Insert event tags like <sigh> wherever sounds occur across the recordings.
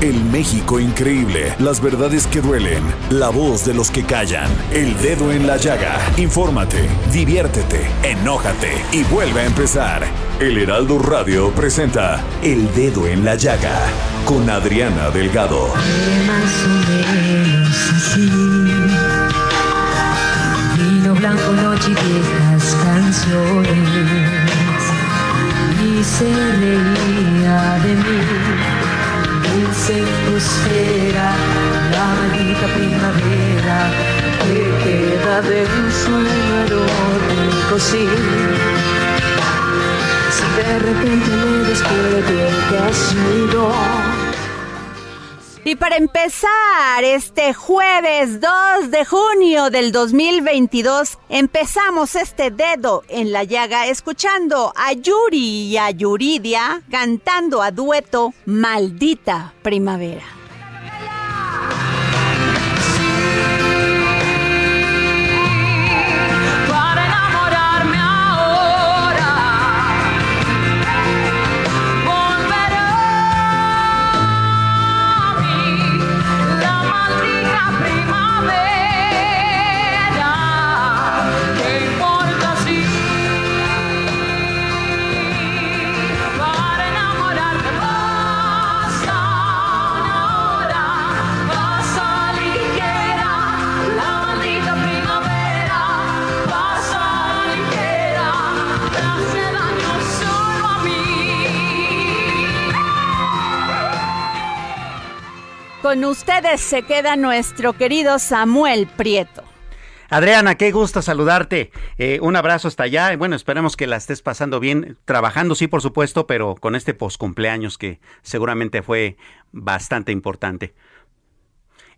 El México increíble, las verdades que duelen, la voz de los que callan, el dedo en la llaga. Infórmate, diviértete, enójate y vuelve a empezar. El Heraldo Radio presenta El Dedo en la Llaga con Adriana Delgado. Así. Vino blanco, noche y viejas canciones. Y se reía de mí. Insectos era la maldita primavera que queda de un sueño erótico, sí. Si de repente me despierto te has ido. Y para empezar, este jueves 2 de junio del 2022, empezamos este dedo en la llaga escuchando a Yuri y a Yuridia cantando a dueto Maldita Primavera. Con ustedes se queda nuestro querido Samuel Prieto. Adriana, qué gusto saludarte. Eh, un abrazo hasta allá. Bueno, esperemos que la estés pasando bien, trabajando, sí, por supuesto, pero con este poscumpleaños que seguramente fue bastante importante.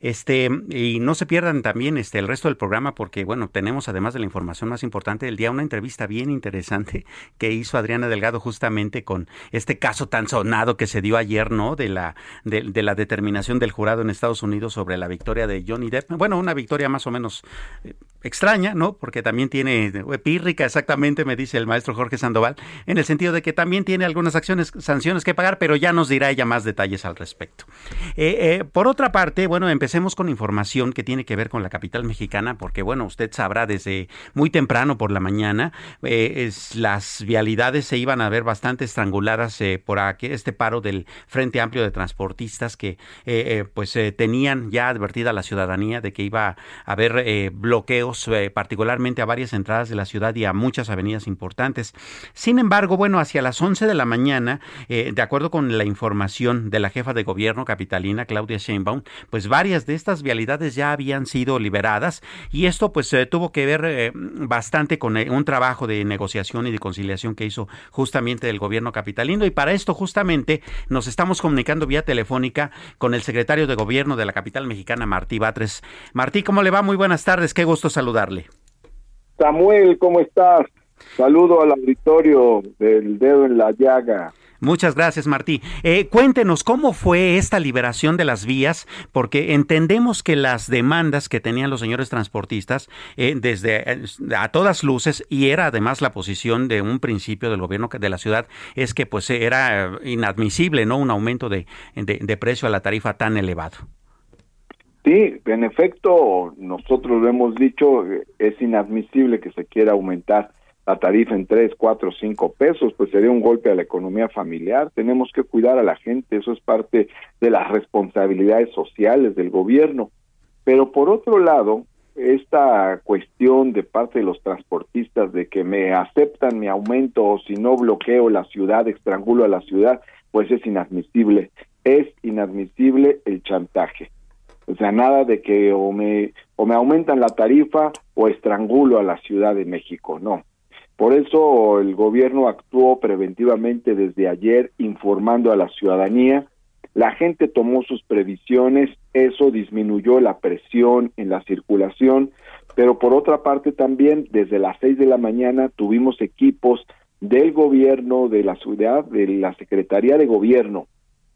Este, y no se pierdan también este, el resto del programa porque, bueno, tenemos además de la información más importante del día, una entrevista bien interesante <laughs> que hizo Adriana Delgado justamente con este caso tan sonado que se dio ayer, ¿no? De la, de, la determinación del jurado en Estados Unidos sobre la victoria de Johnny Depp. Bueno, una victoria más o menos eh, extraña, ¿no? Porque también tiene, eh, pírrica exactamente, me dice el maestro Jorge Sandoval, en el sentido de que también tiene algunas acciones, sanciones que pagar, pero ya nos dirá ella más detalles al respecto. Eh, por otra parte, bueno, empecemos con información que tiene que ver con la capital mexicana, porque bueno, usted sabrá desde muy temprano por la mañana, eh, las vialidades se iban a ver bastante estranguladas eh, por aquí, este paro del Frente Amplio de Transportistas que eh, pues tenían ya advertida a la ciudadanía de que iba a haber bloqueos, particularmente a varias entradas de la ciudad y a muchas avenidas importantes. Sin embargo, bueno, hacia las 11 de la mañana, de acuerdo con la información de la jefa de gobierno capitalina, Claudia Sheinbaum, pues varias de estas vialidades ya habían sido liberadas y esto pues tuvo que ver eh, bastante con eh, un trabajo de negociación y de conciliación que hizo justamente el gobierno capitalino y para esto justamente nos estamos comunicando vía telefónica con el secretario de gobierno de la capital mexicana, Martí Batres. Martí, ¿cómo le va? Muy buenas tardes, qué gusto saludarle. Samuel, ¿cómo estás? Saludo al auditorio del dedo en la llaga. Muchas gracias, Martí. Eh, cuéntenos cómo fue esta liberación de las vías, porque entendemos que las demandas que tenían los señores transportistas eh, desde eh, a todas luces y era además la posición de un principio del gobierno de la ciudad es que pues era inadmisible, no un aumento de, de, de precio a la tarifa tan elevado. Sí, en efecto, nosotros lo hemos dicho, eh, es inadmisible que se quiera aumentar la tarifa en tres, cuatro, cinco pesos, pues sería un golpe a la economía familiar. Tenemos que cuidar a la gente, eso es parte de las responsabilidades sociales del gobierno. Pero por otro lado, esta cuestión de parte de los transportistas de que me aceptan mi aumento o si no bloqueo la ciudad, estrangulo a la ciudad, pues es inadmisible. Es inadmisible el chantaje. O sea, nada de que o me, o me aumentan la tarifa o estrangulo a la Ciudad de México, no. Por eso el gobierno actuó preventivamente desde ayer informando a la ciudadanía. La gente tomó sus previsiones, eso disminuyó la presión en la circulación, pero por otra parte también desde las seis de la mañana tuvimos equipos del gobierno, de la ciudad, de la Secretaría de Gobierno,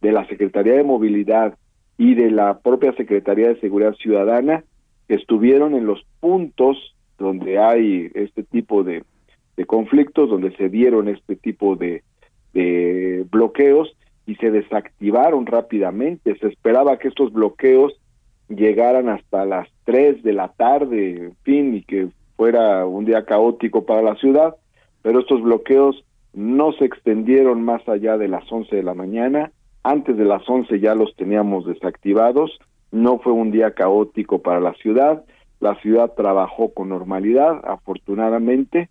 de la Secretaría de Movilidad y de la propia Secretaría de Seguridad Ciudadana que estuvieron en los puntos donde hay este tipo de, de conflictos, donde se dieron este tipo de, bloqueos y se desactivaron rápidamente. Se esperaba que estos bloqueos llegaran hasta las 3 de la tarde, en fin, y que fuera un día caótico para la ciudad, pero estos bloqueos no se extendieron más allá de las 11 de la mañana. Antes de las 11 ya los teníamos desactivados. No fue un día caótico para la ciudad. La ciudad trabajó con normalidad, afortunadamente.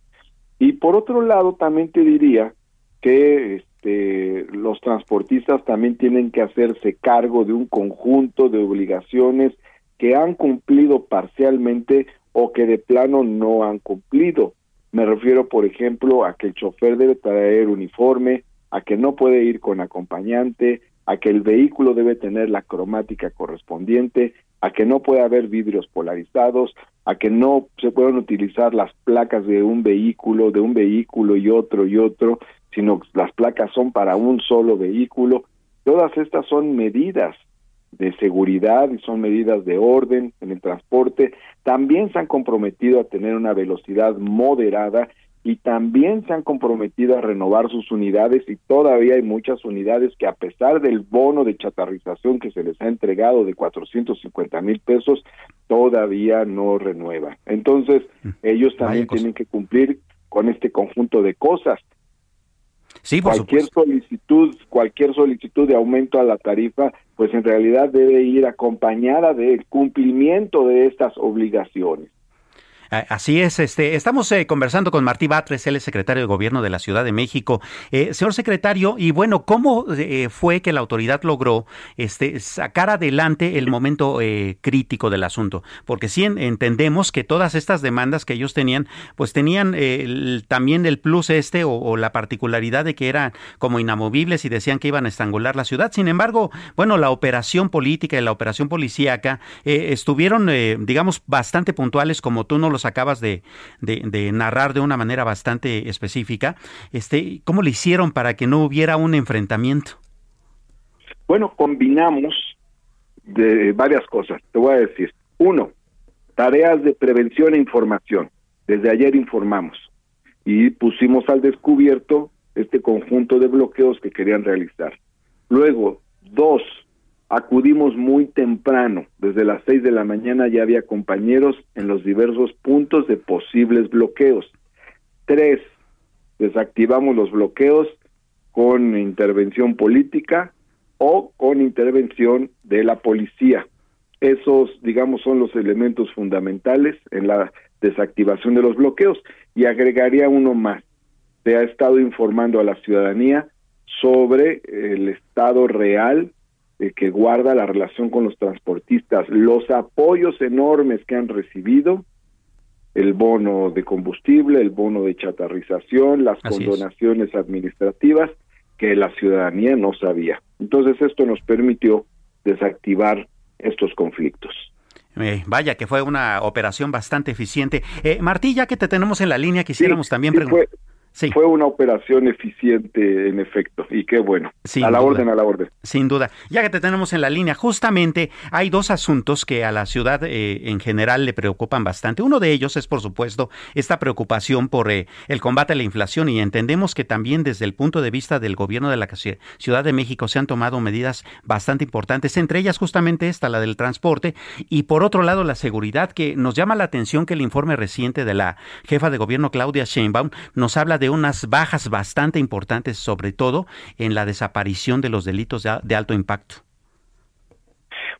Y por otro lado, también te diría que este, los transportistas también tienen que hacerse cargo de un conjunto de obligaciones que han cumplido parcialmente o que de plano no han cumplido. Me refiero, por ejemplo, a que el chofer debe traer uniforme, a que no puede ir con acompañante, a que el vehículo debe tener la cromática correspondiente, a que no puede haber vidrios polarizados, a que no se puedan utilizar las placas de un vehículo, de un vehículo y otro y otro, sino las placas son para un solo vehículo. Todas estas son medidas de seguridad y son medidas de orden en el transporte. También se han comprometido a tener una velocidad moderada y también se han comprometido a renovar sus unidades y todavía hay muchas unidades que a pesar del bono de chatarrización que se les ha entregado de 450 mil pesos, todavía no renuevan. Entonces, mm. ellos también tienen que cumplir con este conjunto de cosas Sí, cualquier solicitud, cualquier solicitud de aumento a la tarifa, pues en realidad debe ir acompañada del cumplimiento de estas obligaciones. Así es, este, estamos eh, conversando con Martí Batres, él es secretario de Gobierno de la Ciudad de México. Eh, señor secretario, y bueno, ¿cómo eh, fue que la autoridad logró este, sacar adelante el momento crítico del asunto? Porque sí entendemos que todas estas demandas que ellos tenían, pues tenían también el plus este o, la particularidad de que eran como inamovibles y decían que iban a estrangular la ciudad. Sin embargo, bueno, la operación política y la operación policíaca estuvieron, digamos, bastante puntuales, como tú no los acabas de, narrar de una manera bastante específica, este, ¿cómo le hicieron para que no hubiera un enfrentamiento? Bueno, combinamos de varias cosas. Te voy a decir. Uno, tareas de prevención e información. Desde ayer informamos y pusimos al descubierto este conjunto de bloqueos que querían realizar. Luego, dos, Acudimos muy temprano, desde las seis de la mañana ya había compañeros en los diversos puntos de posibles bloqueos. Tres, desactivamos los bloqueos con intervención política o con intervención de la policía. Esos, digamos, son los elementos fundamentales en la desactivación de los bloqueos. Y agregaría uno más. Se ha estado informando a la ciudadanía sobre el estado real eh, que guarda la relación con los transportistas, los apoyos enormes que han recibido, el bono de combustible, el bono de chatarrización, las condonaciones administrativas que la ciudadanía no sabía. Entonces esto nos permitió desactivar estos conflictos. Eh, vaya que fue una operación bastante eficiente. Eh, Martí, ya que te tenemos en la línea, quisiéramos también preguntar. Fue una operación eficiente en efecto y qué bueno. a la orden, a la orden. Sin duda. Ya que te tenemos en la línea, justamente hay dos asuntos que a la ciudad eh, en general le preocupan bastante. Uno de ellos es, por supuesto, esta preocupación por eh, el combate a la inflación y entendemos que también desde el punto de vista del gobierno de la Ciudad de México se han tomado medidas bastante importantes, entre ellas justamente esta, la del transporte, y por otro lado la seguridad, que nos llama la atención que el informe reciente de la jefa de gobierno Claudia Sheinbaum nos habla de unas bajas bastante importantes, sobre todo en la desaparición de los delitos de, alto impacto.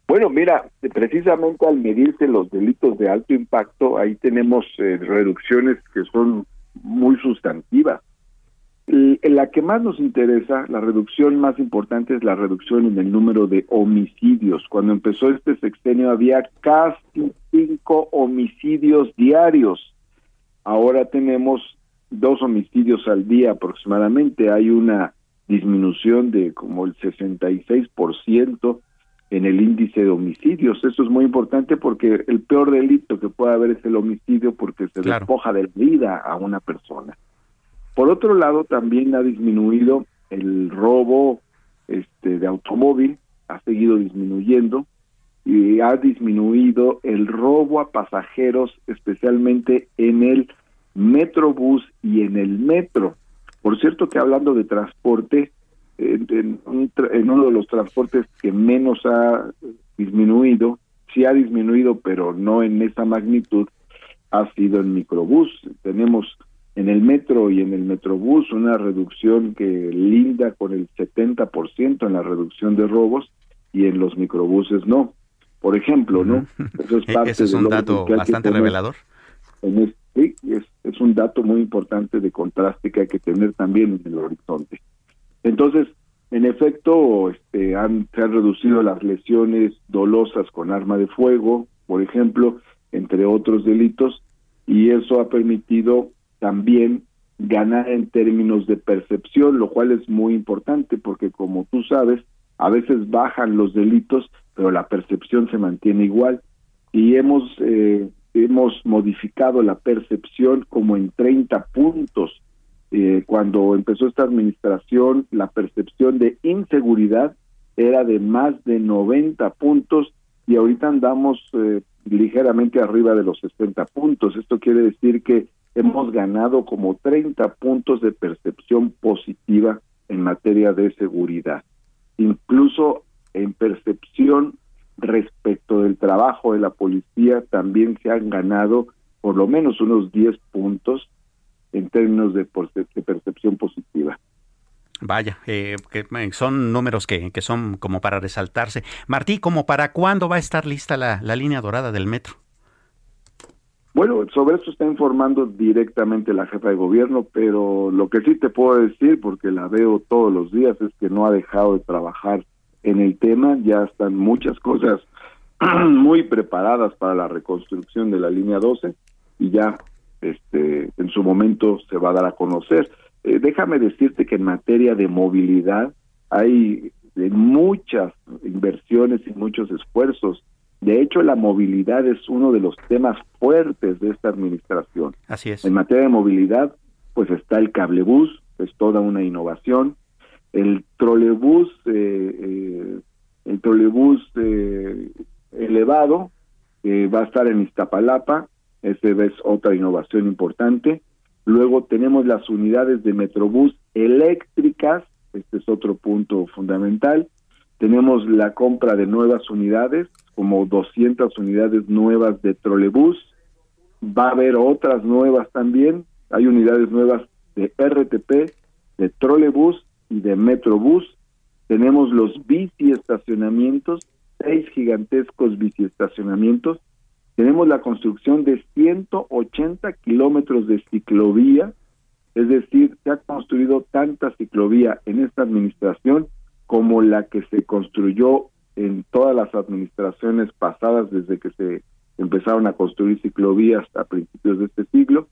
Bueno, mira, precisamente al medirse los delitos de alto impacto, ahí tenemos eh, reducciones que son muy sustantivas. La que más nos interesa, la reducción más importante es la reducción en el número de homicidios. Cuando empezó este sexenio había casi cinco homicidios diarios. Ahora tenemos dos homicidios al día aproximadamente. Hay una disminución de como el 66% en el índice de homicidios. Eso es muy importante porque el peor delito que puede haber es el homicidio porque se despoja de vida a una persona. Por otro lado, también ha disminuido el robo este, de automóvil, ha seguido disminuyendo y ha disminuido el robo a pasajeros, especialmente en el Metrobús y en el metro. Por cierto que hablando de transporte, en, uno de los transportes que menos ha disminuido, sí ha disminuido, pero no en esa magnitud, ha sido el microbús. Tenemos en el metro y en el metrobús una reducción que linda con el 70% en la reducción de robos y en los microbuses no. Por ejemplo, ¿no? Eso es, <laughs> parte es un dato bastante revelador. En sí, es, es un dato muy importante de contraste que hay que tener también en el horizonte. Entonces, en efecto, este, han, se han reducido las lesiones dolosas con arma de fuego, por ejemplo, entre otros delitos, y eso ha permitido también ganar en términos de percepción, lo cual es muy importante porque como tú sabes, a veces bajan los delitos, pero la percepción se mantiene igual y hemos eh, hemos modificado la percepción como en 30 puntos. Eh, cuando empezó esta administración, la percepción de inseguridad era de más de 90 puntos y ahorita andamos eh, ligeramente arriba de los 60 puntos. Esto quiere decir que hemos ganado como 30 puntos de percepción positiva en materia de seguridad. Incluso en percepción respecto del trabajo de la policía también se han ganado por lo menos unos 10 puntos en términos de, percepción positiva. Vaya, eh, que eh, son números que, que, son como para resaltarse. Martí, ¿como para cuándo va a estar lista la, la línea dorada del metro? Bueno, sobre eso está informando directamente la jefa de gobierno, pero lo que sí te puedo decir, porque la veo todos los días, es que no ha dejado de trabajar en el tema, ya están muchas cosas <clears throat> muy preparadas para la reconstrucción de la línea 12 y ya este en su momento se va a dar a conocer. Eh, déjame decirte que en materia de movilidad hay muchas inversiones y muchos esfuerzos de hecho, la movilidad es uno de los temas fuertes de esta administración. Así es. En materia de movilidad, pues está el cablebús, es toda una innovación. El trolebús, eh, eh, el trolebús eh, elevado, va a estar en Iztapalapa, esa es otra innovación importante. Luego tenemos las unidades de Metrobús eléctricas, este es otro punto fundamental. Tenemos la compra de nuevas unidades, como 200 unidades nuevas de trolebús. Va a haber otras nuevas también. Hay unidades nuevas de RTP, de trolebús y de metrobús. Tenemos los bici estacionamientos, seis gigantescos bici estacionamientos. Tenemos la construcción de 180 kilómetros de ciclovía, es decir, se ha construido tanta ciclovía en esta administración como la que se construyó en todas las administraciones pasadas desde que se empezaron a construir ciclovías a principios de este siglo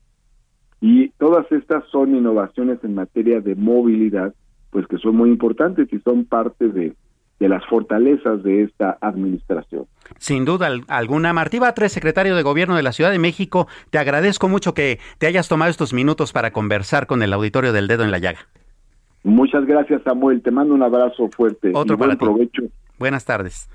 y todas estas son innovaciones en materia de movilidad pues que son muy importantes y son parte de, de las fortalezas de esta administración. Sin duda alguna. Martí Batres, secretario de Gobierno de la Ciudad de México, te agradezco mucho que te hayas tomado estos minutos para conversar con el auditorio del Dedo en la Llaga. Muchas gracias, Samuel. Te mando un abrazo fuerte. Otro y buen provecho. Buenas tardes.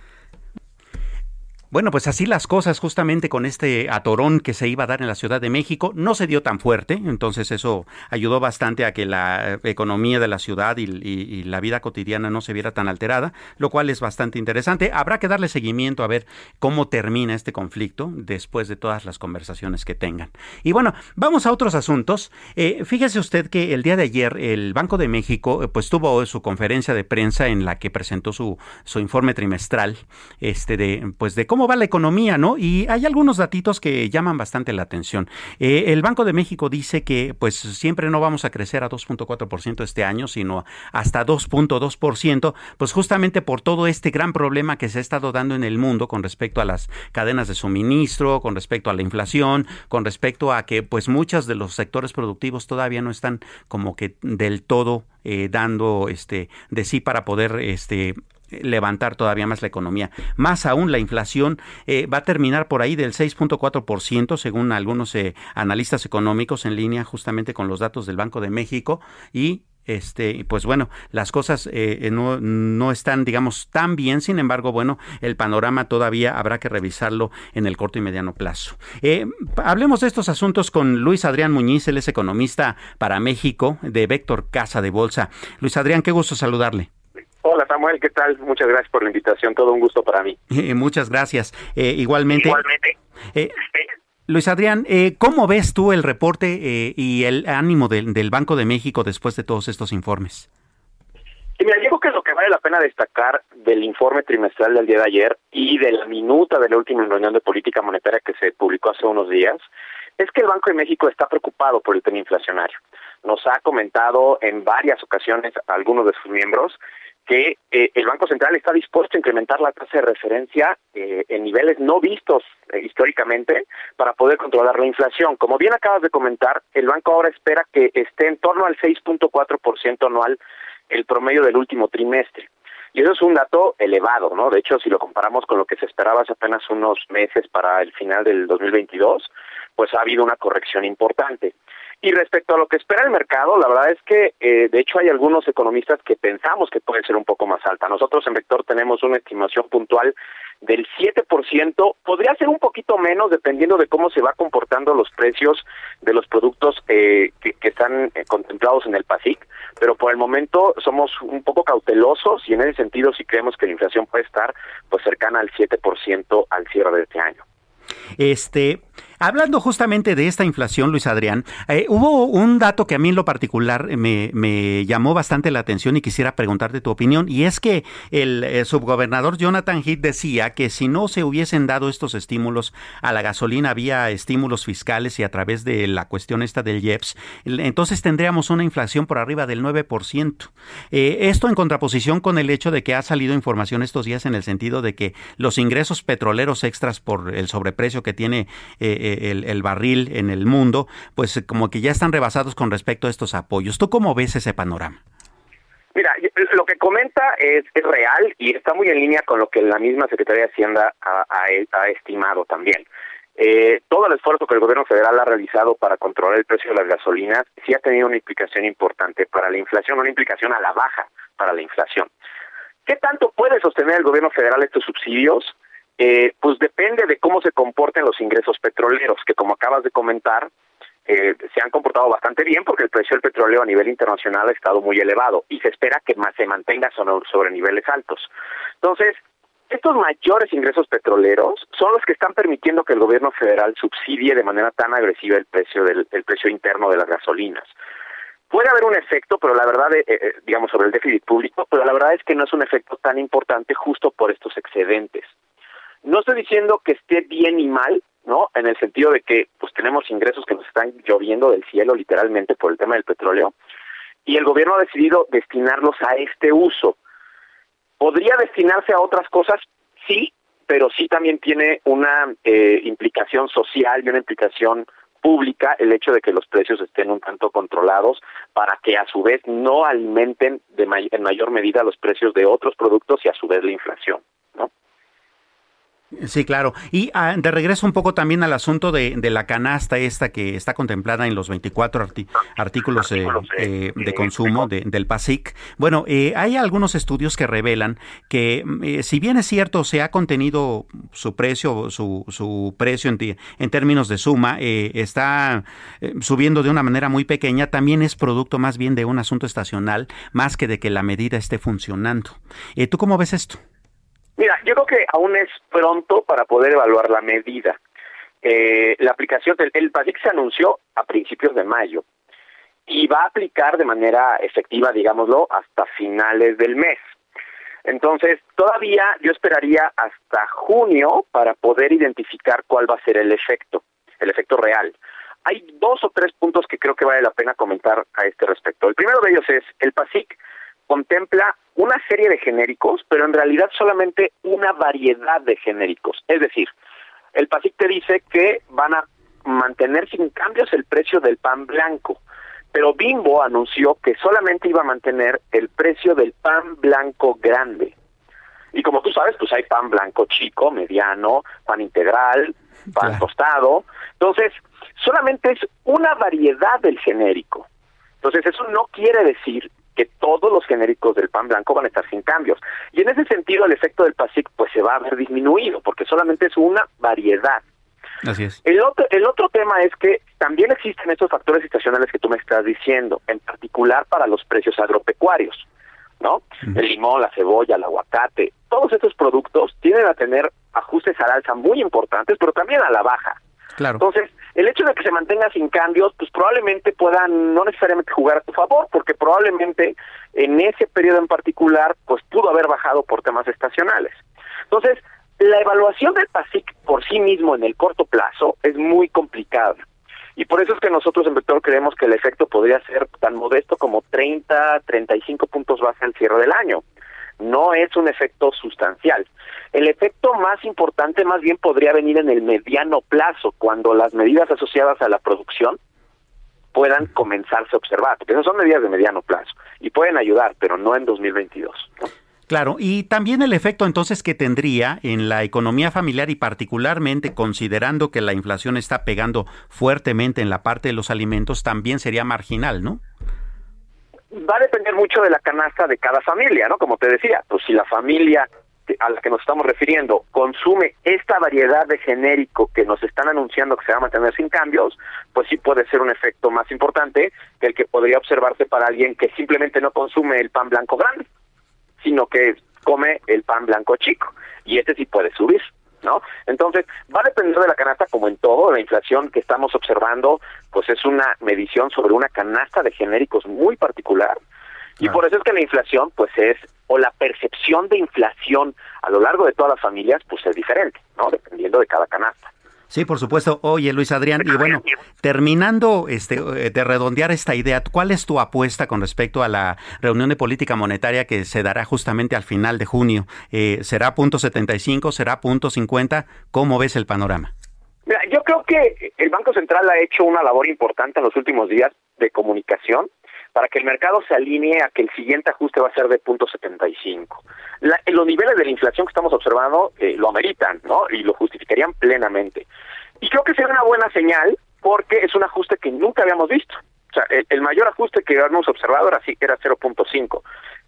Bueno, pues así las cosas justamente con este atorón que se iba a dar en la Ciudad de México no se dio tan fuerte, entonces eso ayudó bastante a que la economía de la ciudad y, la vida cotidiana no se viera tan alterada, lo cual es bastante interesante. Habrá que darle seguimiento a ver cómo termina este conflicto después de todas las conversaciones que tengan. Y bueno, vamos a otros asuntos. Eh, fíjese usted que el día de ayer el Banco de México eh, pues tuvo su conferencia de prensa en la que presentó su, su informe trimestral este de pues de cómo cómo va la economía, ¿no? Y hay algunos datitos que llaman bastante la atención. Eh, el Banco de México dice que pues siempre no vamos a crecer a 2.4% este año, sino hasta 2.2%, pues justamente por todo este gran problema que se ha estado dando en el mundo con respecto a las cadenas de suministro, con respecto a la inflación, con respecto a que pues muchos de los sectores productivos todavía no están como que del todo eh, dando este de sí para poder este levantar todavía más la economía. Más aún, la inflación eh, va a terminar por ahí del 6.4%, según algunos eh, analistas económicos en línea justamente con los datos del Banco de México y este, pues bueno, las cosas eh, no, no, están, digamos, tan bien. Sin embargo, bueno, el panorama todavía habrá que revisarlo en el corto y mediano plazo. hablemos de estos asuntos con Luis Adrián Muñiz, él es economista para México de Vector Casa de Bolsa. Luis Adrián, qué gusto saludarle. Hola Samuel, ¿qué tal? Muchas gracias por la invitación, todo un gusto para mí. Eh, muchas gracias. Eh, igualmente. Igualmente. Eh, Luis Adrián, ¿cómo ves tú el reporte y el ánimo del, Banco de México después de todos estos informes? Y mira, yo creo que lo que vale la pena destacar del informe trimestral del día de ayer y de la minuta de la última reunión de política monetaria que se publicó hace unos días es que el Banco de México está preocupado por el tema inflacionario. Nos ha comentado en varias ocasiones algunos de sus miembros que eh, el Banco Central está dispuesto a incrementar la tasa de referencia eh, en niveles no vistos eh, históricamente para poder controlar la inflación. Como bien acabas de comentar, el banco ahora espera que esté en torno al 6.4% anual el promedio del último trimestre. Y eso es un dato elevado, ¿no? De hecho, si lo comparamos con lo que se esperaba hace apenas unos meses para el final del 2022, pues ha habido una corrección importante. Y respecto a lo que espera el mercado, la verdad es que, eh, de hecho, hay algunos economistas que pensamos que puede ser un poco más alta. Nosotros en Vector tenemos una estimación puntual del 7%, podría ser un poquito menos dependiendo de cómo se va comportando los precios de los productos eh, que, están eh, contemplados en el PASIC, pero por el momento somos un poco cautelosos y en ese sentido sí creemos que la inflación puede estar pues cercana al 7% al cierre de este año. Este, Hablando justamente de esta inflación, Luis Adrián, eh, hubo un dato que a mí en lo particular me, llamó bastante la atención y quisiera preguntarte tu opinión, y es que el eh, subgobernador Jonathan Heath decía que si no se hubiesen dado estos estímulos a la gasolina vía estímulos fiscales y a través de la cuestión esta del IEPS, entonces tendríamos una inflación por arriba del 9%. Eh, esto en contraposición con el hecho de que ha salido información estos días en el sentido de que los ingresos petroleros extras por el sobreprecio que tiene el, barril en el mundo, pues como que ya están rebasados con respecto a estos apoyos. ¿Tú cómo ves ese panorama? Mira, lo que comenta es, real y está muy en línea con lo que la misma Secretaría de Hacienda ha, estimado también. Eh, todo el esfuerzo que el gobierno federal ha realizado para controlar el precio de las gasolinas sí ha tenido una implicación importante para la inflación, una implicación a la baja para la inflación. ¿Qué tanto puede sostener el gobierno federal estos subsidios? Eh, pues depende de cómo se comporten los ingresos petroleros, que como acabas de comentar, eh, se han comportado bastante bien porque el precio del petróleo a nivel internacional ha estado muy elevado y se espera que se mantenga sobre, niveles altos. Entonces, estos mayores ingresos petroleros son los que están permitiendo que el gobierno federal subsidie de manera tan agresiva el precio del el precio interno de las gasolinas. Puede haber un efecto, pero la verdad, eh, digamos, sobre el déficit público, pero la verdad es que no es un efecto tan importante justo por estos excedentes. No estoy diciendo que esté bien y mal, ¿no? En el sentido de que pues tenemos ingresos que nos están lloviendo del cielo literalmente por el tema del petróleo y el gobierno ha decidido destinarlos a este uso. ¿Podría destinarse a otras cosas? Sí, pero sí también tiene una eh, implicación social y una implicación pública el hecho de que los precios estén un tanto controlados para que a su vez no alimenten de en mayor medida los precios de otros productos y a su vez la inflación. Sí, claro. Y ah, de regreso un poco también al asunto de, la canasta esta que está contemplada en los 24 artículos eh, eh, de consumo del PASIC. Bueno, eh, hay algunos estudios que revelan que si bien es cierto se ha contenido su precio, su, su precio en, en términos de suma, está subiendo de una manera muy pequeña, también es producto más bien de un asunto estacional, más que de que la medida esté funcionando. ¿Tú cómo ves esto? Mira, yo creo que aún es pronto para poder evaluar la medida. Eh, la aplicación del el PASIC se anunció a principios de mayo y va a aplicar de manera efectiva, digámoslo, hasta finales del mes. Entonces, todavía yo esperaría hasta junio para poder identificar cuál va a ser el efecto, el efecto real. Hay dos o tres puntos que creo que vale la pena comentar a este respecto. El primero de ellos es, el PASIC contempla una serie de genéricos, pero en realidad solamente una variedad de genéricos. Es decir, el PASIC te dice que van a mantener sin cambios el precio del pan blanco, pero Bimbo anunció que solamente iba a mantener el precio del pan blanco grande. Y como tú sabes, pues hay pan blanco chico, mediano, pan integral, <laughs> pan tostado. Entonces, solamente es una variedad del genérico. Entonces, eso no quiere decir que todos los genéricos del pan blanco van a estar sin cambios. Y en ese sentido el efecto del PASIC pues se va a ver disminuido porque solamente es una variedad. Así es. El otro, el otro tema es que también existen estos factores estacionales que tú me estás diciendo, en particular para los precios agropecuarios, ¿no? El limón, la cebolla, el aguacate, todos estos productos tienen a tener ajustes al alza muy importantes, pero también a la baja. Entonces, el hecho de que se mantenga sin cambios, pues probablemente puedan no necesariamente jugar a tu favor, porque probablemente en ese periodo en particular, pues pudo haber bajado por temas estacionales. Entonces, la evaluación del PASIC por sí mismo en el corto plazo es muy complicada. Y por eso es que nosotros en Vector creemos que el efecto podría ser tan modesto como 30, 35 puntos base al cierre del año. No es un efecto sustancial. El efecto más importante más bien podría venir en el mediano plazo, cuando las medidas asociadas a la producción puedan comenzarse a observar, porque son medidas de mediano plazo y pueden ayudar, pero no en 2022. Claro, y también el efecto entonces que tendría en la economía familiar y particularmente considerando que la inflación está pegando fuertemente en la parte de los alimentos, también sería marginal, ¿no? Va a depender mucho de la canasta de cada familia, ¿no? Como te decía, pues si la familia a la que nos estamos refiriendo consume esta variedad de genérico que nos están anunciando que se va a mantener sin cambios, pues sí puede ser un efecto más importante que el que podría observarse para alguien que simplemente no consume el pan blanco grande, sino que come el pan blanco chico. Y este sí puede subir. ¿No? Entonces, va a depender de la canasta como en todo, la inflación que estamos observando, pues es una medición sobre una canasta de genéricos muy particular y por eso es que la inflación, pues es, o la percepción de inflación a lo largo de todas las familias, pues es diferente, ¿no? Dependiendo de cada canasta. Sí, por supuesto. Oye, Luis Adrián, y bueno, terminando este, eh, de redondear esta idea, ¿cuál es tu apuesta con respecto a la reunión de política monetaria que se dará justamente al final de junio? Eh, ¿Será punto 75? ¿Será punto 50? ¿Cómo ves el panorama? Mira, yo creo que el Banco Central ha hecho una labor importante en los últimos días de comunicación para que el mercado se alinee a que el siguiente ajuste va a ser de punto 75. La, los niveles de la inflación que estamos observando eh, lo ameritan, ¿no? Y lo justificarían plenamente. Y creo que sería una buena señal porque es un ajuste que nunca habíamos visto. O sea, el, mayor ajuste que habíamos observado era, era 0.5.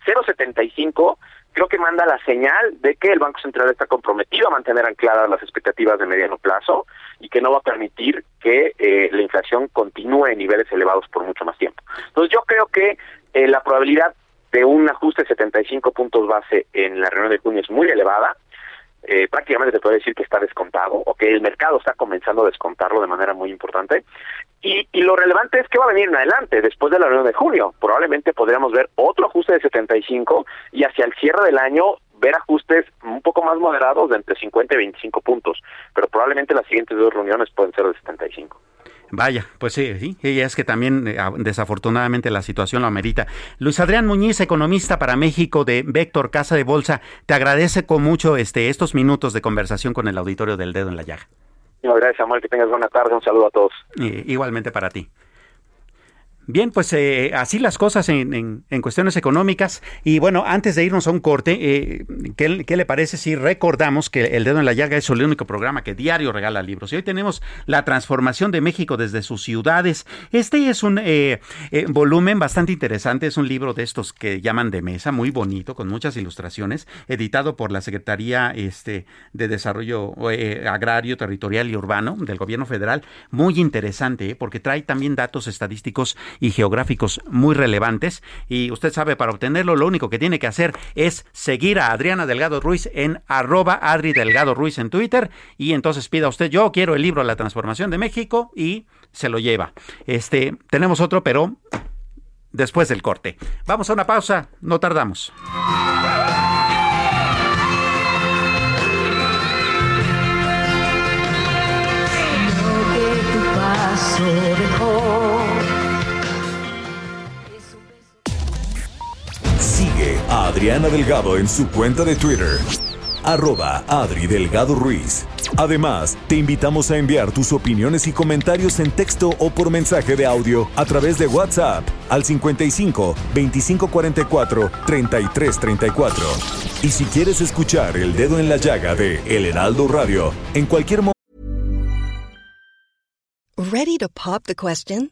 0.75 creo que manda la señal de que el Banco Central está comprometido a mantener ancladas las expectativas de mediano plazo y que no va a permitir que eh, la inflación continúe en niveles elevados por mucho más tiempo. Entonces yo creo que eh, la probabilidad de un ajuste de 75 puntos base en la reunión de junio es muy elevada. Eh, prácticamente se puede decir que está descontado o que el mercado está comenzando a descontarlo de manera muy importante. Y, y lo relevante es que va a venir en adelante, después de la reunión de junio. Probablemente podríamos ver otro ajuste de 75 y hacia el cierre del año ver ajustes un poco más moderados de entre 50 y 25 puntos, pero probablemente las siguientes dos reuniones pueden ser de 75. Vaya, pues sí, sí, y es que también eh, desafortunadamente la situación lo amerita. Luis Adrián Muñiz, economista para México de Vector Casa de Bolsa, te agradece con mucho este estos minutos de conversación con el auditorio del Dedo en la Llaga. Gracias Samuel, que tengas buena tarde, un saludo a todos. igualmente para ti. Bien, pues eh, así las cosas en, cuestiones económicas. Y bueno, antes de irnos a un corte, eh, ¿qué, le parece si recordamos que El Dedo en la Llaga es el único programa que diario regala libros? Y hoy tenemos la transformación de México desde sus ciudades. Este es un eh, volumen bastante interesante, es un libro de estos que llaman de mesa, muy bonito, con muchas ilustraciones, editado por la Secretaría este, de Desarrollo Agrario, Territorial y Urbano del Gobierno Federal. Muy interesante, porque trae también datos estadísticos y geográficos muy relevantes. Y usted sabe, para obtenerlo, lo único que tiene que hacer es seguir a Adriana Delgado Ruiz en arroba Adri Delgado Ruiz en Twitter. Y entonces pida usted, yo quiero el libro La Transformación de México y se lo lleva. Este, tenemos otro, pero después del corte. Vamos a una pausa, no tardamos. Adriana Delgado en su cuenta de Twitter, arroba Adri Delgado Ruiz. Además, te invitamos a enviar tus opiniones y comentarios en texto o por mensaje de audio a través de WhatsApp al 55 2544 3334. Y si quieres escuchar El Dedo en la Llaga de El Heraldo Radio en cualquier momento. ¿Ready to pop the question?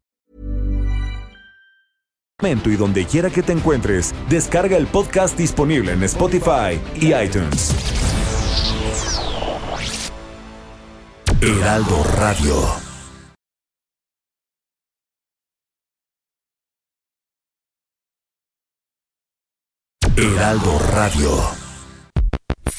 Y donde quiera que te encuentres, descarga el podcast disponible en Spotify y iTunes. Heraldo Radio. Heraldo Radio.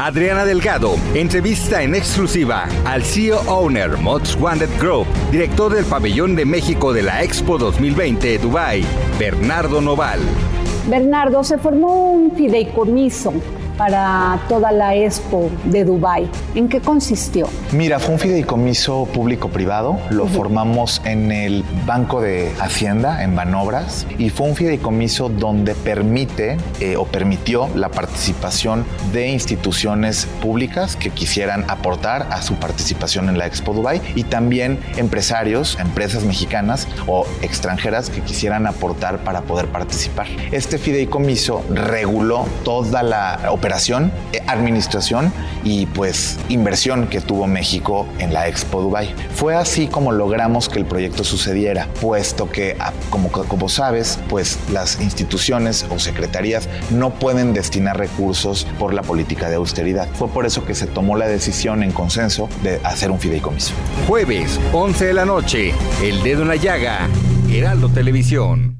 Adriana Delgado entrevista en exclusiva al CEO Owner Mods Wanted Group, director del Pabellón de México de la Expo 2020 Dubai, Bernardo Noval. Bernardo, se formó un fideicomiso para toda la Expo de Dubai. ¿En qué consistió? Mira, fue un fideicomiso público-privado. Lo formamos en el Banco de Hacienda, en Banobras, y fue un fideicomiso donde permite eh, o permitió la participación de instituciones públicas que quisieran aportar a su participación en la Expo Dubai y también empresarios, empresas mexicanas o extranjeras que quisieran aportar para poder participar. Este fideicomiso reguló toda la operación operación, eh, administración y pues inversión que tuvo México en la Expo Dubai. Fue así como logramos que el proyecto sucediera, puesto que ah, como, como sabes, pues las instituciones o secretarías no pueden destinar recursos por la política de austeridad. Fue por eso que se tomó la decisión en consenso de hacer un fideicomiso. Jueves, 11 de la noche, El Dedo en la Llaga, Heraldo Televisión.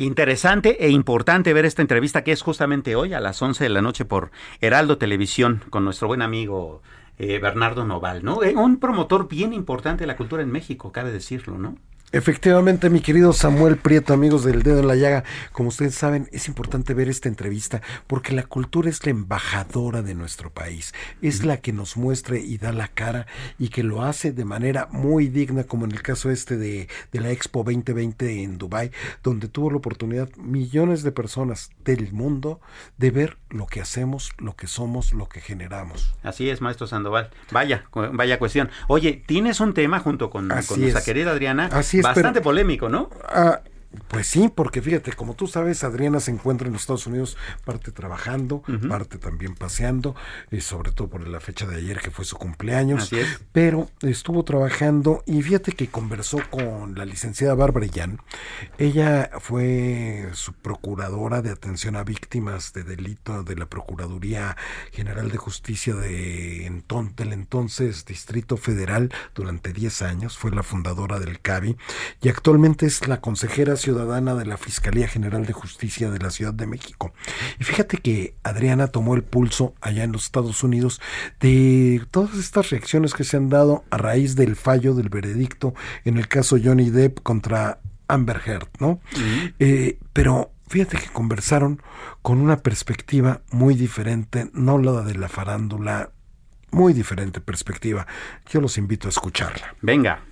Interesante e importante ver esta entrevista que es justamente hoy a las 11 de la noche por Heraldo Televisión con nuestro buen amigo eh, Bernardo Noval, ¿no? Eh, un promotor bien importante de la cultura en México, cabe decirlo, ¿no? Efectivamente, mi querido Samuel Prieto, amigos del Dedo en la Llaga, como ustedes saben, es importante ver esta entrevista porque la cultura es la embajadora de nuestro país, es la que nos muestra y da la cara y que lo hace de manera muy digna, como en el caso este de, de la Expo 2020 en Dubai, donde tuvo la oportunidad millones de personas del mundo de ver lo que hacemos, lo que somos, lo que generamos. Así es, maestro Sandoval. Vaya, vaya cuestión. Oye, tienes un tema junto con, nuestra querida Adriana. Así Bastante polémico, ¿no? Ah, Pues sí, porque fíjate, como tú sabes, Adriana se encuentra en los Estados Unidos, parte trabajando, parte también paseando, y sobre todo por la fecha de ayer que fue su cumpleaños. Pero estuvo trabajando y fíjate que conversó con la licenciada Bárbara Yan. Ella fue su procuradora de atención a víctimas de delito de la Procuraduría General de Justicia de enton del entonces Distrito Federal durante 10 años. Fue la fundadora del CABI y actualmente es la consejera ciudadana de la Fiscalía General de Justicia de la Ciudad de México. Y fíjate que Adriana tomó el pulso allá en los Estados Unidos de todas estas reacciones que se han dado a raíz del fallo del veredicto en el caso Johnny Depp contra Amber Heard, ¿no? Eh, pero fíjate que conversaron con una perspectiva muy diferente, no la de la farándula, muy diferente perspectiva. Yo los invito a escucharla. Venga.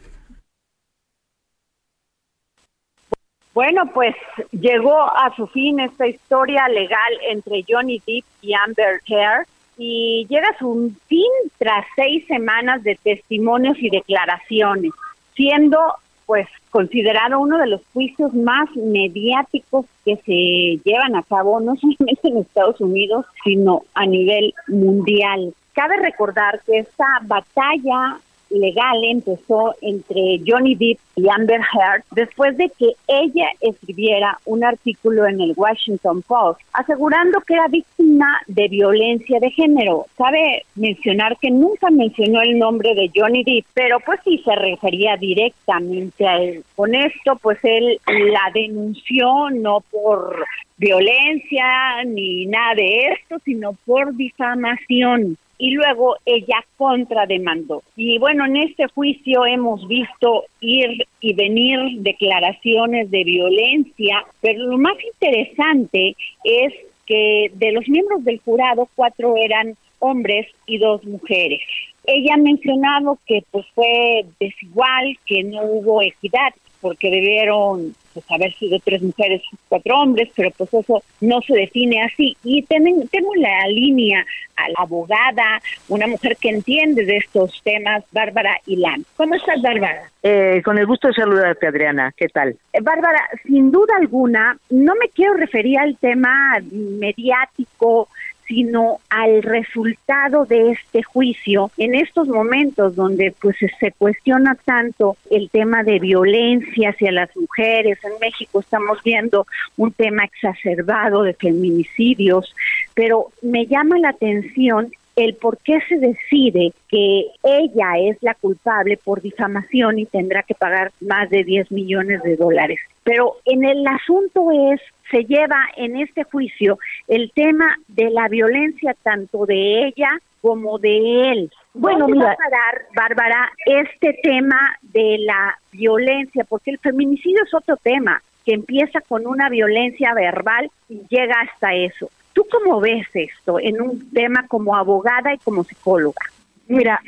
Bueno, pues llegó a su fin esta historia legal entre Johnny Depp y Amber Heard y llega a su fin tras seis semanas de testimonios y declaraciones, siendo pues considerado uno de los juicios más mediáticos que se llevan a cabo no solamente en Estados Unidos, sino a nivel mundial. Cabe recordar que esta batalla legal empezó entre Johnny Depp y Amber Heard después de que ella escribiera un artículo en el Washington Post asegurando que era víctima de violencia de género. Cabe mencionar que nunca mencionó el nombre de Johnny Depp, pero pues sí se refería directamente a él. Con esto pues él la denunció no por violencia ni nada de esto, sino por difamación y luego ella contrademandó. Y bueno, en este juicio hemos visto ir y venir declaraciones de violencia, pero lo más interesante es que de los miembros del jurado, cuatro eran hombres y dos mujeres. Ella ha mencionado que pues fue desigual, que no hubo equidad, porque debieron pues, haber sido tres mujeres, cuatro hombres, pero pues eso no se define así. Y tengo, tengo la línea a la abogada, una mujer que entiende de estos temas, Bárbara Ilán. ¿Cómo estás, Bárbara? Eh, con el gusto de saludarte, Adriana. ¿Qué tal? Eh, Bárbara, sin duda alguna, no me quiero referir al tema mediático, sino al resultado de este juicio en estos momentos donde pues se cuestiona tanto el tema de violencia hacia las mujeres. En México estamos viendo un tema exacerbado de feminicidios, pero me llama la atención el por qué se decide que ella es la culpable por difamación y tendrá que pagar más de 10 millones de dólares. Pero en el asunto es se lleva en este juicio el tema de la violencia tanto de ella como de él. Bueno, mira, va a parar, Bárbara, este tema de la violencia, porque el feminicidio es otro tema que empieza con una violencia verbal y llega hasta eso. ¿Tú cómo ves esto en un tema como abogada y como psicóloga? Mira,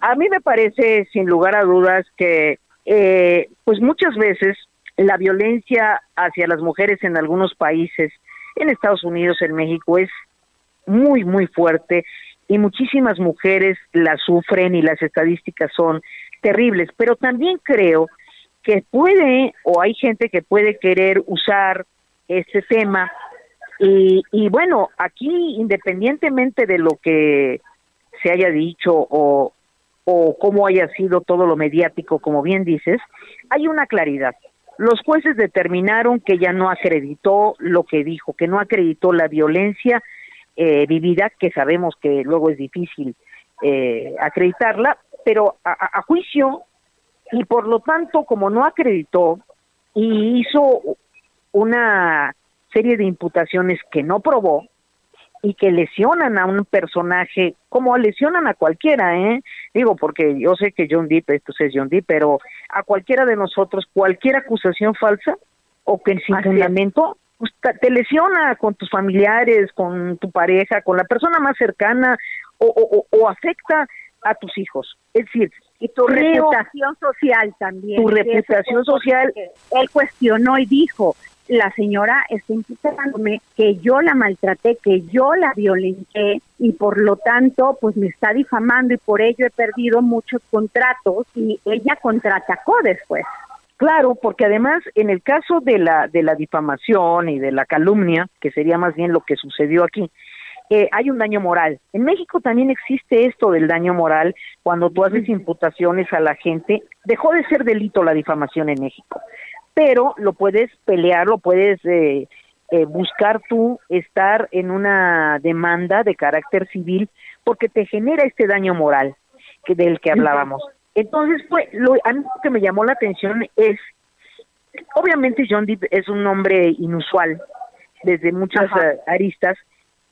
a, mí me parece sin lugar a dudas que eh, pues muchas veces la violencia hacia las mujeres en algunos países, en Estados Unidos, en México, es muy, muy fuerte y muchísimas mujeres la sufren y las estadísticas son terribles, pero también creo que puede o hay gente que puede querer usar este tema y, y bueno, aquí independientemente de lo que se haya dicho o, o cómo haya sido todo lo mediático, como bien dices, hay una claridad. Los jueces determinaron que ya no acreditó lo que dijo, que no acreditó la violencia eh, vivida, que sabemos que luego es difícil eh, acreditarla, pero a, juicio, y por lo tanto, como no acreditó y hizo una serie de imputaciones que no probó, y que lesionan a un personaje como lesionan a cualquiera, ¿eh? Digo, porque yo sé que John Depp, esto es John Depp, pero a cualquiera de nosotros, cualquier acusación falsa o que sin fundamento, pues, te lesiona con tus familiares, con tu pareja, con la persona más cercana o, o, afecta a tus hijos. Es decir, y tu reputación social también. Tu reputación social. Él cuestionó y dijo, la señora está imputándome que yo la maltraté, que yo la violenté y por lo tanto pues me está difamando y por ello he perdido muchos contratos y ella contraatacó después. Claro, porque además en el caso de la de la difamación y de la calumnia, que sería más bien lo que sucedió aquí, eh, hay un daño moral. En México también existe esto del daño moral cuando tú haces imputaciones a la gente. Dejó de ser delito la difamación en México, pero lo puedes pelear, lo puedes eh, eh, buscar tú estar en una demanda de carácter civil porque te genera este daño moral que del que hablábamos. Entonces, pues, lo a mí que me llamó la atención es, obviamente John Depp es un nombre inusual desde muchas aristas,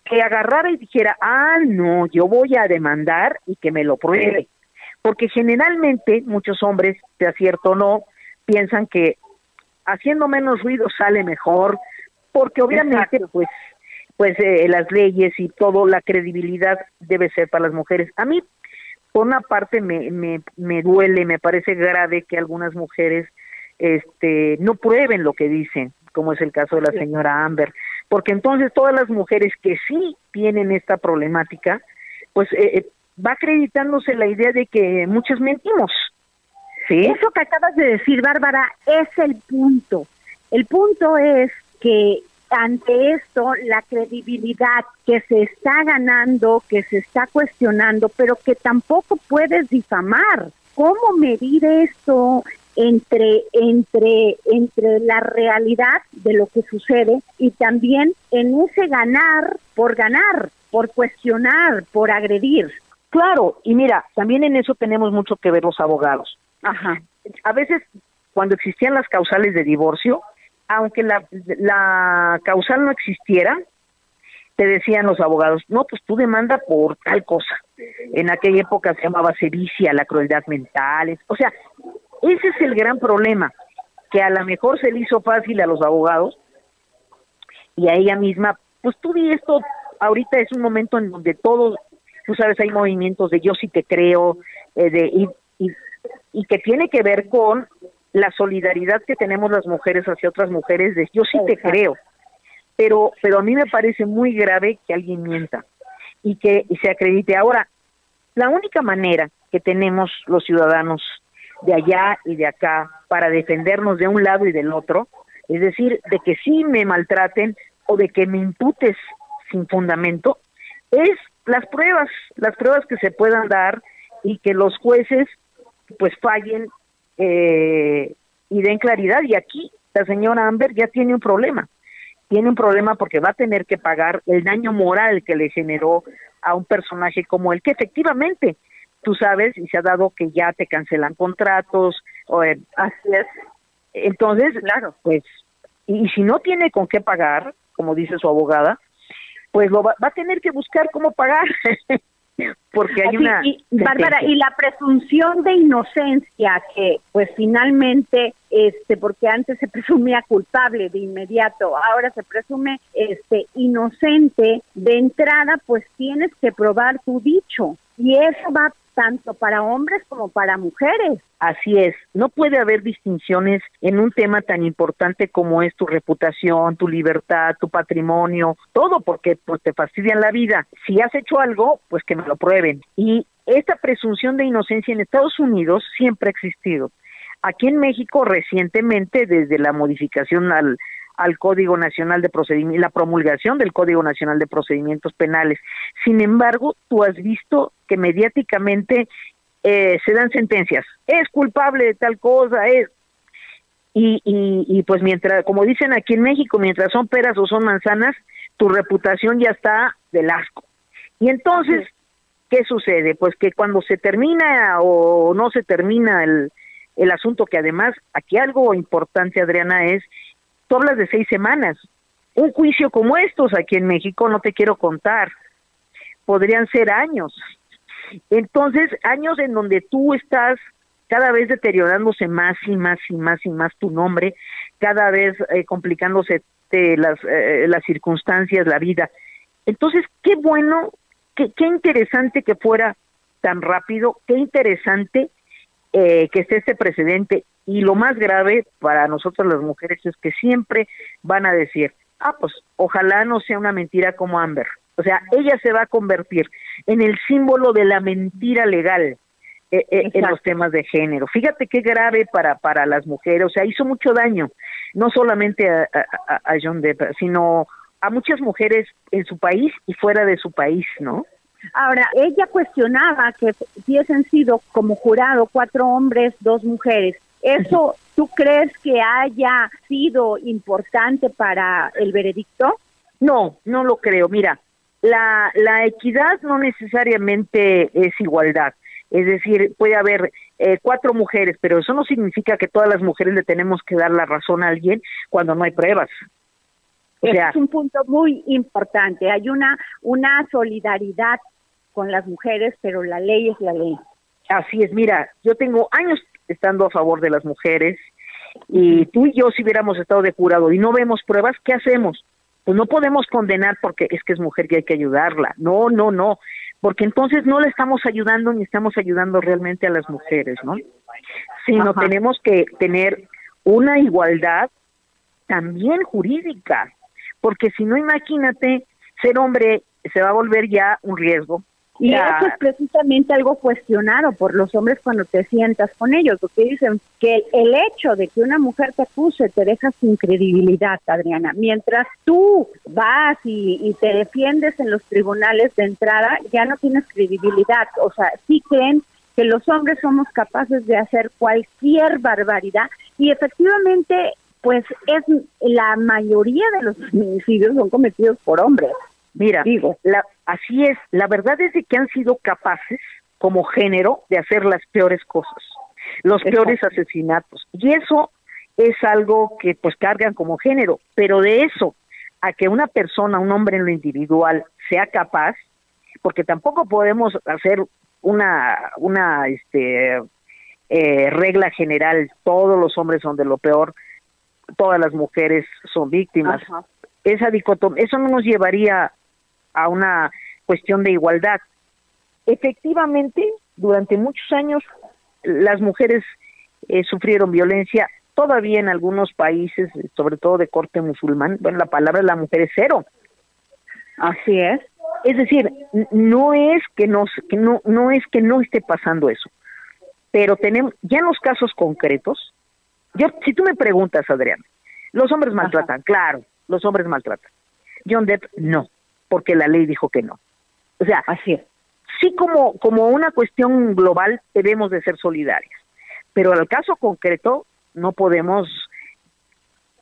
que agarrara y dijera, ah, no, yo voy a demandar y que me lo pruebe. Porque generalmente muchos hombres, de acierto o no, piensan que haciendo menos ruido sale mejor, porque obviamente pues pues eh, las leyes y todo la credibilidad debe ser para las mujeres. A mí por una parte me, me, me duele, me parece grave que algunas mujeres este no prueben lo que dicen, como es el caso de la señora Amber, porque entonces todas las mujeres que sí tienen esta problemática, pues eh, eh, va acreditándose la idea de que muchas mentimos. Eso que acabas de decir, Bárbara, es el punto. El punto es que ante esto la credibilidad que se está ganando, que se está cuestionando, pero que tampoco puedes difamar. ¿Cómo medir esto entre entre entre la realidad de lo que sucede y también en ese ganar por ganar, por cuestionar, por agredir? Claro, y mira, también en eso tenemos mucho que ver los abogados. Ajá. A veces cuando existían las causales de divorcio, aunque la, la causal no existiera, te decían los abogados, no, pues tú demanda por tal cosa. En aquella época se llamaba sevicia, la crueldad mental. O sea, ese es el gran problema, que a lo mejor se le hizo fácil a los abogados y a ella misma, pues tú di esto, ahorita es un momento en donde todos, tú sabes, hay movimientos de yo sí te creo, eh, de, y que tiene que ver con la solidaridad que tenemos las mujeres hacia otras mujeres de yo sí te creo pero pero a mí me parece muy grave que alguien mienta y que se acredite. Ahora la única manera que tenemos los ciudadanos de allá y de acá para defendernos de un lado y del otro es decir de que sí me maltraten o de que me imputes sin fundamento es las pruebas las pruebas que se puedan dar y que los jueces pues fallen eh, y den claridad. Y aquí la señora Amber ya tiene un problema. Tiene un problema porque va a tener que pagar el daño moral que le generó a un personaje como él, que efectivamente, tú sabes, y se ha dado que ya te cancelan contratos, o, eh, así es. Entonces, claro, pues, y, si no tiene con qué pagar, como dice su abogada, pues lo va, va a tener que buscar cómo pagar. <laughs> porque hay una y, Bárbara y la presunción de inocencia que pues finalmente este porque antes se <laughs> presumía culpable de inmediato ahora se presume este inocente de entrada pues tienes que probar tu dicho y eso va tanto para hombres como para mujeres. Así es, no puede haber distinciones en un tema tan importante como es tu reputación, tu libertad, tu patrimonio, todo porque pues te fastidian la vida. Si has hecho algo, pues que me lo Y esta presunción de inocencia en Estados Unidos siempre ha existido. Aquí en México recientemente, desde la modificación al, Código Nacional de Procedimientos, la promulgación del Código Nacional de Procedimientos Penales. Sin embargo, tú has visto que mediáticamente eh, se dan sentencias. Es culpable de tal cosa, es. Y, y, y pues mientras, como dicen aquí en México, mientras son peras o son manzanas, tu reputación ya está del asco. Y entonces, ¿qué sucede? Pues que cuando se termina o no se termina el, el asunto, que además aquí algo importante, Adriana, es tú hablas de seis semanas. Un juicio como estos aquí en México, no te quiero contar, podrían ser años. Entonces, años en donde tú estás cada vez deteriorándose más y más y más y más tu nombre, cada vez eh, complicándose las, eh, las circunstancias, la vida. Entonces, qué bueno, qué, qué interesante que fuera tan rápido, qué interesante eh, que esté este precedente y lo más grave para nosotros las mujeres es que siempre van a decir, ah, pues ojalá no sea una mentira como Amber. O sea, ella se va a convertir en el símbolo de la mentira legal. eh, eh, en los temas de género. Fíjate qué grave para, para las mujeres, o sea, hizo mucho daño, no solamente a, a, John Depp, sino a muchas mujeres en su país y fuera de su país, ¿no? Ahora, ella cuestionaba que hubiesen sido como jurado cuatro hombres, dos mujeres. ¿Eso tú crees que haya sido importante para el veredicto? No, no lo creo. Mira, la, la equidad no necesariamente es igualdad. Es decir, puede haber eh, cuatro mujeres, pero eso no significa que todas las mujeres le tenemos que dar la razón a alguien cuando no hay pruebas. O sea, es un punto muy importante. Hay una, una solidaridad con las mujeres, pero la ley es la ley. Así es, mira, yo tengo años estando a favor de las mujeres y tú y yo si hubiéramos estado de jurado y no vemos pruebas, ¿qué hacemos? Pues no podemos condenar porque es que es mujer y hay que ayudarla. No, no, no porque entonces no le estamos ayudando ni estamos ayudando realmente a las mujeres, ¿no? Sino tenemos que tener una igualdad también jurídica, porque si no, imagínate, ser hombre se va a volver ya un riesgo, y eso es precisamente algo cuestionado por los hombres cuando te sientas con ellos, porque dicen que el hecho de que una mujer te acuse te deja sin credibilidad, Adriana. Mientras tú vas y, te defiendes en los tribunales de entrada, ya no tienes credibilidad. O sea, sí creen que los hombres somos capaces de hacer cualquier barbaridad y efectivamente pues es la mayoría de los feminicidios son cometidos por hombres. Mira, digo, la, así es, la verdad es de que han sido capaces como género de hacer las peores cosas, los peores asesinatos. Y eso es algo que pues cargan como género, pero de eso a que una persona, un hombre en lo individual sea capaz, porque tampoco podemos hacer una una este eh, regla general, todos los hombres son de lo peor, todas las mujeres son víctimas. Esa dicotomía, eso no nos llevaría a una cuestión de igualdad. Efectivamente, durante muchos años las mujeres eh, sufrieron violencia, todavía en algunos países, sobre todo de corte musulmán, bueno, la palabra de la mujer es cero. Así es. Es decir, no es que no, que no, no es que no esté pasando eso, pero tenemos, ya en los casos concretos, yo, si tú me preguntas, Adrián, los hombres maltratan, claro, los hombres maltratan. John Depp, no porque la ley dijo que no. O sea, así Sí como, como una cuestión global debemos de ser solidarios, pero al caso concreto no podemos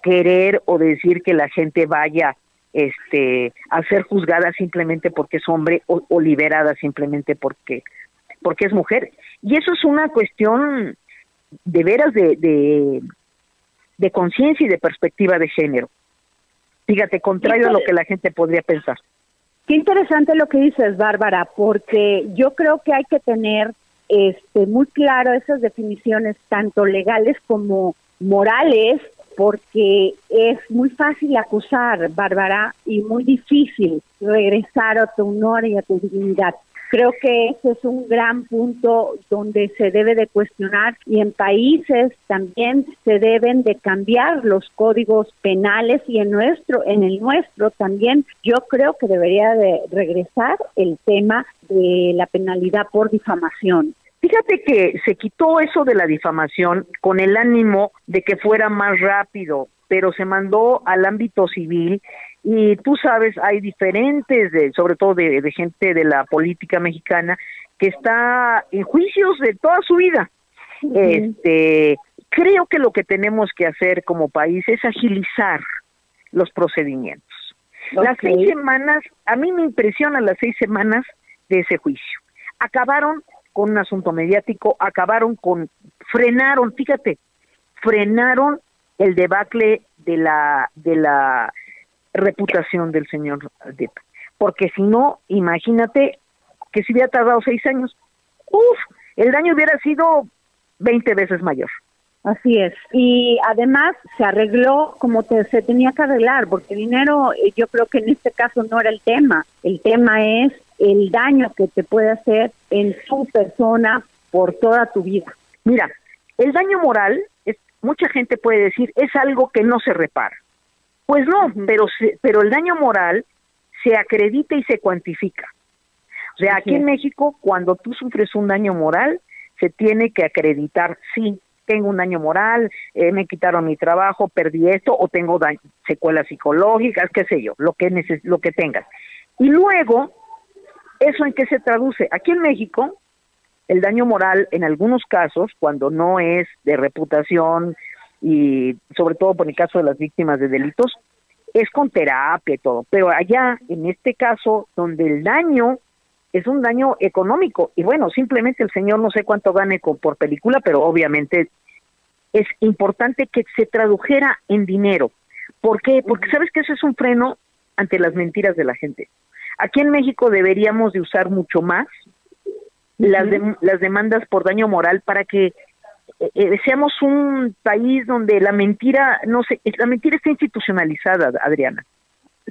querer o decir que la gente vaya este a ser juzgada simplemente porque es hombre o, liberada simplemente porque porque es mujer y eso es una cuestión de veras de, de, conciencia y de perspectiva de género fíjate contrario a lo que la gente podría pensar Qué interesante lo que dices, Bárbara, porque yo creo que hay que tener este, muy claro esas definiciones, tanto legales como morales, porque es muy fácil acusar, Bárbara, y muy difícil regresar a tu honor y a tu dignidad. Creo que ese es un gran punto donde se debe de cuestionar y en países también se deben de cambiar los códigos penales y en nuestro en el nuestro también yo creo que debería de regresar el tema de la penalidad por difamación. Fíjate que se quitó eso de la difamación con el ánimo de que fuera más rápido, pero se mandó al ámbito civil y tú sabes, hay diferentes, de, sobre todo de, gente de la política mexicana, que está en juicios de toda su vida. Este, creo que lo que tenemos que hacer como país es agilizar los procedimientos. Las seis semanas, a mí me impresionan las seis semanas de ese juicio. Acabaron con un asunto mediático, acabaron con, frenaron, fíjate, frenaron el debacle de la, de la reputación del señor Depp. Porque si no, imagínate que si hubiera tardado seis años, uff, el daño hubiera sido 20 veces mayor. Así es. Y además se arregló como se tenía que arreglar, porque dinero eh, yo creo que en este caso no era el tema. El tema es el daño que te puede hacer en su persona por toda tu vida. Mira, el daño moral, mucha gente puede decir, es algo que no se repara. Pues no, pero, pero el daño moral se acredita y se cuantifica. O sea, aquí en México, cuando tú sufres un daño moral, se tiene que acreditar, sí, tengo un daño moral, eh, me quitaron mi trabajo, perdí esto, o tengo secuelas psicológicas, qué sé yo, lo que, lo que tengas. Y luego, ¿eso en qué se traduce? Aquí en México, el daño moral, en algunos casos, cuando no es de reputación y sobre todo por el caso de las víctimas de delitos, es con terapia y todo. Pero allá, en este caso, donde el daño es un daño económico. Y bueno, simplemente el señor no sé cuánto gane por película, pero obviamente es importante que se tradujera en dinero. ¿Por qué? Porque sabes que eso es un freno ante las mentiras de la gente. Aquí en México deberíamos de usar mucho más las, las demandas por daño moral para que eh, eh, seamos un país donde la mentira no se, la mentira está institucionalizada, Adriana.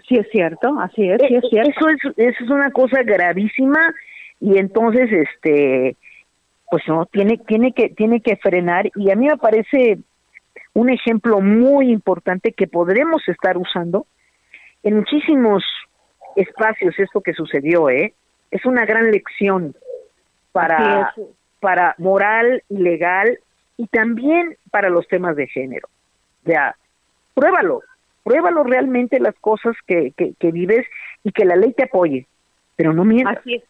Sí es cierto, así es, sí es eh, cierto. Eso es, eso es una cosa gravísima y entonces, este, pues no, tiene, tiene que, tiene que frenar y a mí me parece un ejemplo muy importante que podremos estar usando en muchísimos espacios esto que sucedió, ¿eh? Es una gran lección para, para moral y legal y también para los temas de género. O sea, pruébalo, pruébalo realmente las cosas que, que, vives y que la ley te apoye, pero no mientas. Así es.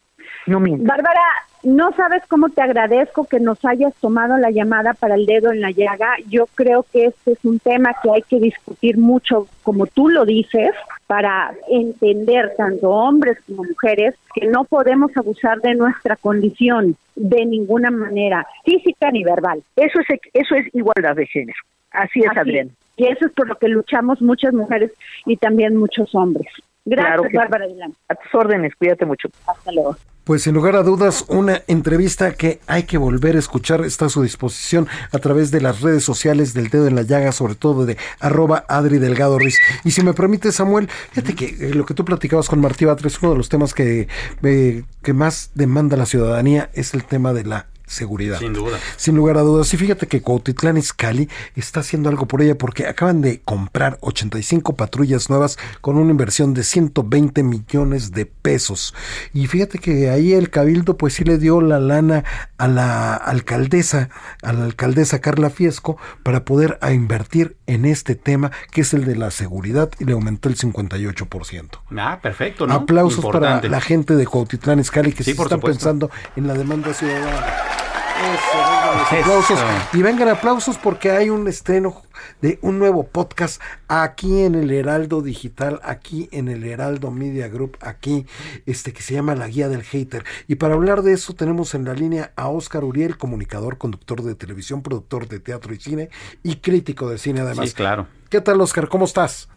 No mientas. Bárbara, no sabes cómo te agradezco que nos hayas tomado la llamada para el dedo en la llaga. Yo creo que este es un tema que hay que discutir mucho, como tú lo dices, para entender tanto hombres como mujeres que no podemos abusar de nuestra condición de ninguna manera, física ni verbal. Eso es eso es igualdad de género. Así es, Adrián. Y eso es por lo que luchamos muchas mujeres y también muchos hombres. Gracias, Bárbara A tus órdenes, cuídate mucho. Hasta luego. Pues sin lugar a dudas, una entrevista que hay que volver a escuchar está a su disposición a través de las redes sociales del dedo en la llaga, sobre todo de arroba Adri Delgado. Y si me permite, Samuel, fíjate que eh, lo que tú platicabas con Martí Batres, uno de los temas que, eh, que más demanda la ciudadanía es el tema de la seguridad. Sin duda. Sin lugar a dudas. Y fíjate que Cuautitlán Izcalli está haciendo algo por ella porque acaban de comprar 85 patrullas nuevas con una inversión de 120 millones de pesos. Y fíjate que ahí el cabildo pues sí le dio la lana a la alcaldesa, a la alcaldesa Carla Fiesco para poder a invertir en este tema que es el de la seguridad y le aumentó el 58%. Ah, perfecto, ¿no? Aplausos para la gente de Cuautitlán Izcalli que sí, están pensando en la demanda ciudadana. Aplausos. Y vengan aplausos porque hay un estreno de un nuevo podcast aquí en el Heraldo Digital, aquí en el Heraldo Media Group, aquí, este que se llama La Guía del Hater. Y para hablar de eso tenemos en la línea a Oscar Uriel, comunicador, conductor de televisión, productor de teatro y cine y crítico de cine además. Sí, claro. ¿Qué tal, Oscar? ¿Cómo estás?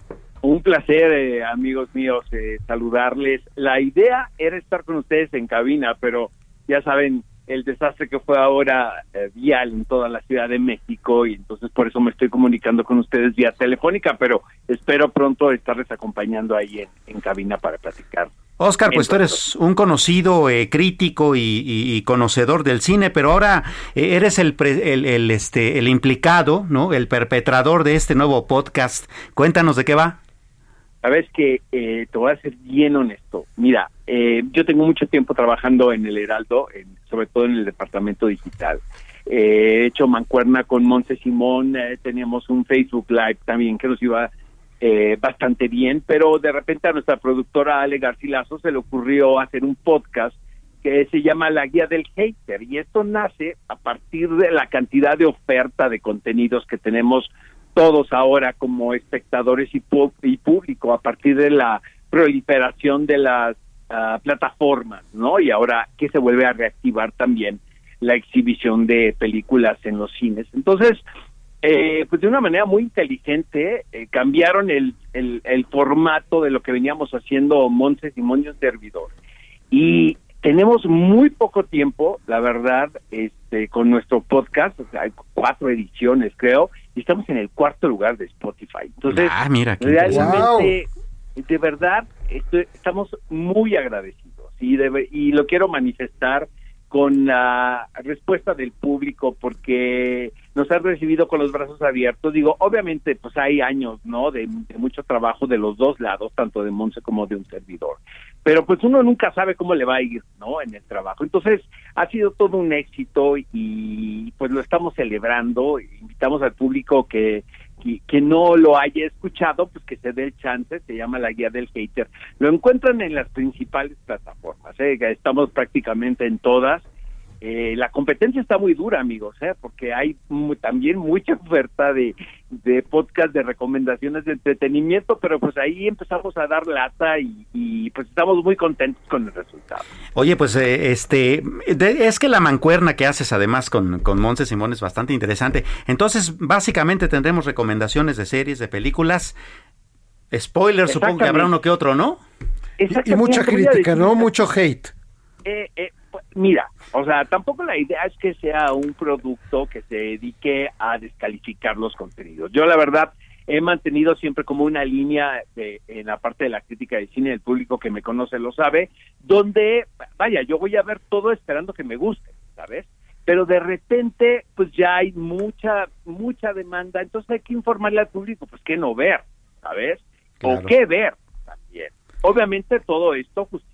Un placer, eh, amigos míos, eh, saludarles. La idea era estar con ustedes en cabina, pero ya saben, el desastre que fue ahora eh, vial en toda la Ciudad de México y entonces por eso me estoy comunicando con ustedes vía telefónica, pero espero pronto estarles acompañando ahí en, cabina para platicar. Oscar, pues tú eres un conocido eh, crítico y, conocedor del cine, pero ahora eh, eres el, el, este, el implicado, ¿no? El perpetrador de este nuevo podcast. Cuéntanos de qué va. Sabes que te voy a ser bien honesto. Mira, yo tengo mucho tiempo trabajando en el Heraldo, en sobre todo en el departamento digital. Eh, he hecho mancuerna con Monse Simón, eh, teníamos un Facebook Live también que nos iba eh, bastante bien, pero de repente a nuestra productora Ale Garcilaso se le ocurrió hacer un podcast que se llama La Guía del Hater y esto nace a partir de la cantidad de oferta de contenidos que tenemos todos ahora como espectadores y, y público a partir de la proliferación de las plataformas, ¿no? Y ahora que se vuelve a reactivar también la exhibición de películas en los cines. Entonces, eh, pues de una manera muy inteligente eh, cambiaron el, el, formato de lo que veníamos haciendo Monse Simón y un servidor. Y tenemos muy poco tiempo, la verdad, este, con nuestro podcast, o sea, hay cuatro ediciones creo, y estamos en el cuarto lugar de Spotify. Entonces, ah, mira, realmente, de verdad, estamos muy agradecidos y, y lo quiero manifestar con la respuesta del público porque nos han recibido con los brazos abiertos. Digo, obviamente, pues hay años, ¿no? De, mucho trabajo de los dos lados, tanto de Monse como de un servidor. Pero pues uno nunca sabe cómo le va a ir, ¿no? En el trabajo. Entonces, ha sido todo un éxito y pues lo estamos celebrando. Invitamos al público que que no lo haya escuchado, pues que se dé el chance, se llama la guía del hater. Lo encuentran en las principales plataformas, ¿eh? estamos prácticamente en todas eh, la competencia está muy dura, amigos, ¿eh? porque hay también mucha oferta de, de podcast, de recomendaciones de entretenimiento, pero pues ahí empezamos a dar lata y, pues estamos muy contentos con el resultado. Oye, pues eh, este, es que la mancuerna que haces además con, con Monse Simón es bastante interesante. Entonces, básicamente tendremos recomendaciones de series, de películas. Spoilers, supongo que habrá uno que otro, ¿no? Y, mucha crítica, ¿no? Mucho hate. Eh, eh, pues, mira, o sea, tampoco la idea es que sea un producto que se dedique a descalificar los contenidos. Yo la verdad he mantenido siempre como una línea de, en la parte de la crítica de cine, el público que me conoce lo sabe, donde, vaya, yo voy a ver todo esperando que me guste, ¿sabes? Pero de repente, pues ya hay mucha, mucha demanda, entonces hay que informarle al público, pues qué no ver, ¿sabes? O qué ver también. Obviamente todo esto justificado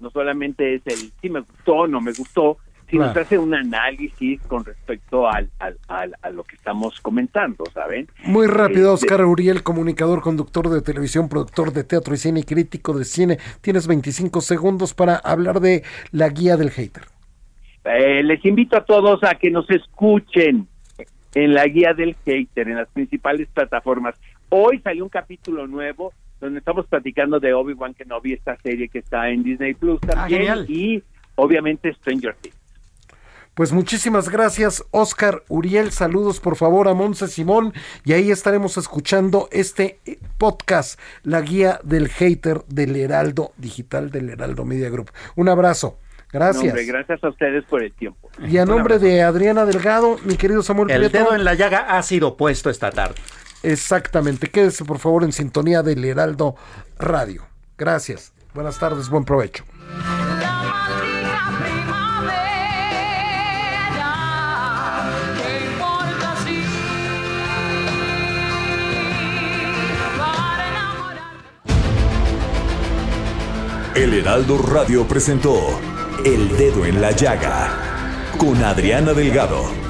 no solamente es el si me gustó, no me gustó, sino se hace un análisis con respecto al, al, a lo que estamos comentando, ¿saben? Muy rápido, este, Oscar Uriel, comunicador, conductor de televisión, productor de teatro y cine y crítico de cine. Tienes 25 segundos para hablar de la guía del hater. Eh, les invito a todos a que nos escuchen en la guía del hater, en las principales plataformas. Hoy salió un capítulo nuevo donde estamos platicando de Obi-Wan Kenobi, esta serie que está en Disney Plus ah, también, y obviamente Stranger Things. Pues muchísimas gracias, Oscar Uriel. Saludos por favor a Monse Simón y ahí estaremos escuchando este podcast, la guía del hater del Heraldo Digital del Heraldo Media Group. Un abrazo. Gracias. gracias a ustedes por el tiempo. Y a nombre de Adriana Delgado, mi querido Samuel El dedo en la llaga ha sido puesto esta tarde. Exactamente. Quédese por favor en sintonía del Heraldo Radio. Gracias. Buenas tardes, buen provecho. El Heraldo Radio presentó El Dedo en la Llaga con Adriana Delgado.